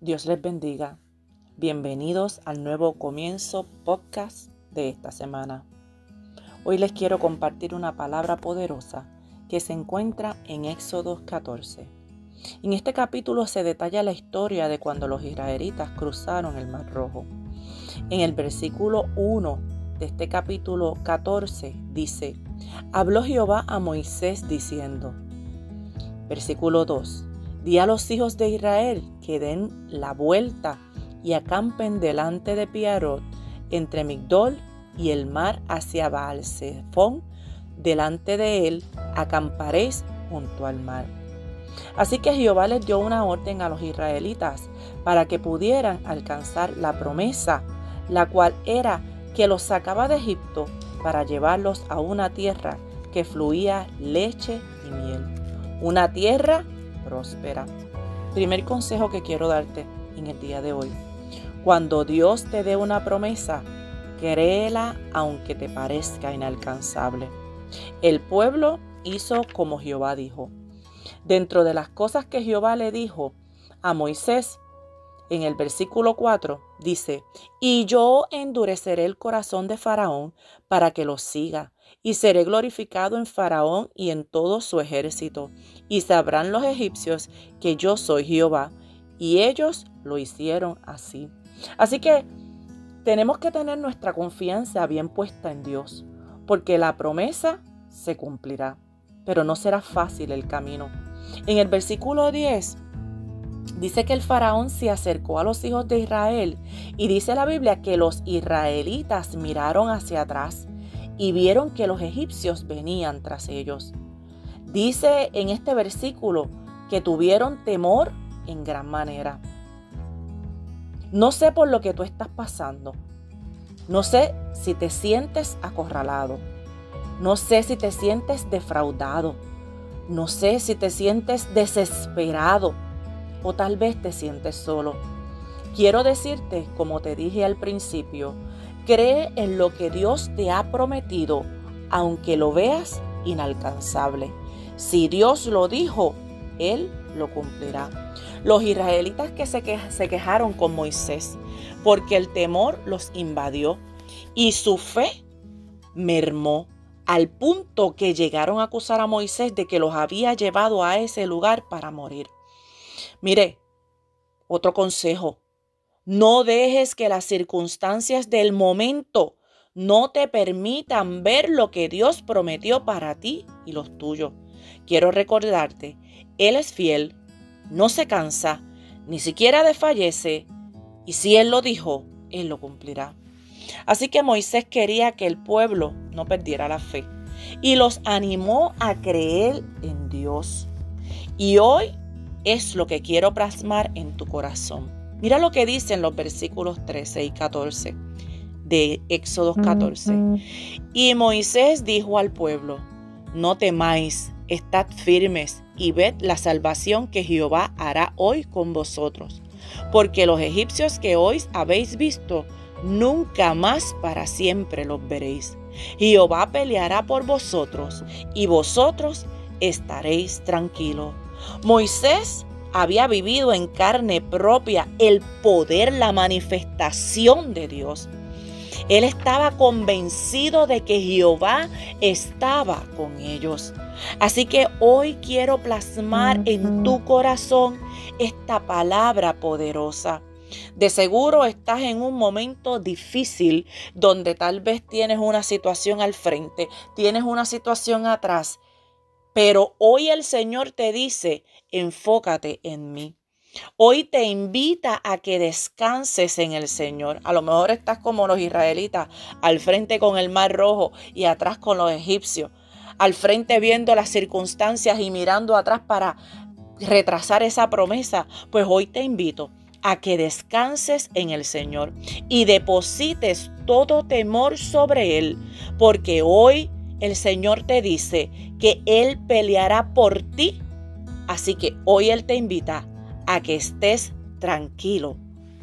Dios les bendiga. Bienvenidos al nuevo comienzo podcast de esta semana. Hoy les quiero compartir una palabra poderosa que se encuentra en Éxodo 14. En este capítulo se detalla la historia de cuando los israelitas cruzaron el Mar Rojo. En el versículo 1 de este capítulo 14 dice, habló Jehová a Moisés diciendo, versículo 2, Di a los hijos de Israel que den la vuelta y acampen delante de Piarot, entre Migdol y el mar hacia baal delante de él acamparéis junto al mar. Así que Jehová les dio una orden a los israelitas para que pudieran alcanzar la promesa, la cual era que los sacaba de Egipto para llevarlos a una tierra que fluía leche y miel, una tierra próspera. Primer consejo que quiero darte en el día de hoy. Cuando Dios te dé una promesa, créela aunque te parezca inalcanzable. El pueblo hizo como Jehová dijo. Dentro de las cosas que Jehová le dijo a Moisés, en el versículo 4 dice, y yo endureceré el corazón de Faraón para que lo siga, y seré glorificado en Faraón y en todo su ejército, y sabrán los egipcios que yo soy Jehová, y ellos lo hicieron así. Así que tenemos que tener nuestra confianza bien puesta en Dios, porque la promesa se cumplirá, pero no será fácil el camino. En el versículo 10 dice que el faraón se acercó a los hijos de Israel y dice la Biblia que los israelitas miraron hacia atrás y vieron que los egipcios venían tras ellos. Dice en este versículo que tuvieron temor en gran manera. No sé por lo que tú estás pasando. No sé si te sientes acorralado. No sé si te sientes defraudado. No sé si te sientes desesperado o tal vez te sientes solo. Quiero decirte, como te dije al principio, cree en lo que Dios te ha prometido, aunque lo veas inalcanzable. Si Dios lo dijo, Él lo cumplirá. Los israelitas que se, se quejaron con Moisés porque el temor los invadió y su fe mermó al punto que llegaron a acusar a Moisés de que los había llevado a ese lugar para morir. Mire, otro consejo, no dejes que las circunstancias del momento no te permitan ver lo que Dios prometió para ti y los tuyos. Quiero recordarte, Él es fiel, no se cansa, ni siquiera desfallece, y si Él lo dijo, Él lo cumplirá. Así que Moisés quería que el pueblo no perdiera la fe y los animó a creer en Dios. Y hoy es lo que quiero plasmar en tu corazón. Mira lo que dicen los versículos 13 y 14 de Éxodo 14. Y Moisés dijo al pueblo, no temáis, estad firmes y ved la salvación que Jehová hará hoy con vosotros. Porque los egipcios que hoy habéis visto, nunca más para siempre los veréis. Jehová peleará por vosotros y vosotros estaréis tranquilos. Moisés había vivido en carne propia el poder, la manifestación de Dios. Él estaba convencido de que Jehová estaba con ellos. Así que hoy quiero plasmar en tu corazón esta palabra poderosa. De seguro estás en un momento difícil donde tal vez tienes una situación al frente, tienes una situación atrás pero hoy el Señor te dice, enfócate en mí. Hoy te invita a que descanses en el Señor. A lo mejor estás como los israelitas, al frente con el mar rojo y atrás con los egipcios. Al frente viendo las circunstancias y mirando atrás para retrasar esa promesa. Pues hoy te invito a que descanses en el Señor y deposites todo temor sobre Él, porque hoy el Señor te dice que Él peleará por ti. Así que hoy Él te invita a que estés tranquilo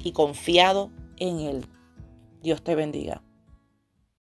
y confiado en Él. Dios te bendiga.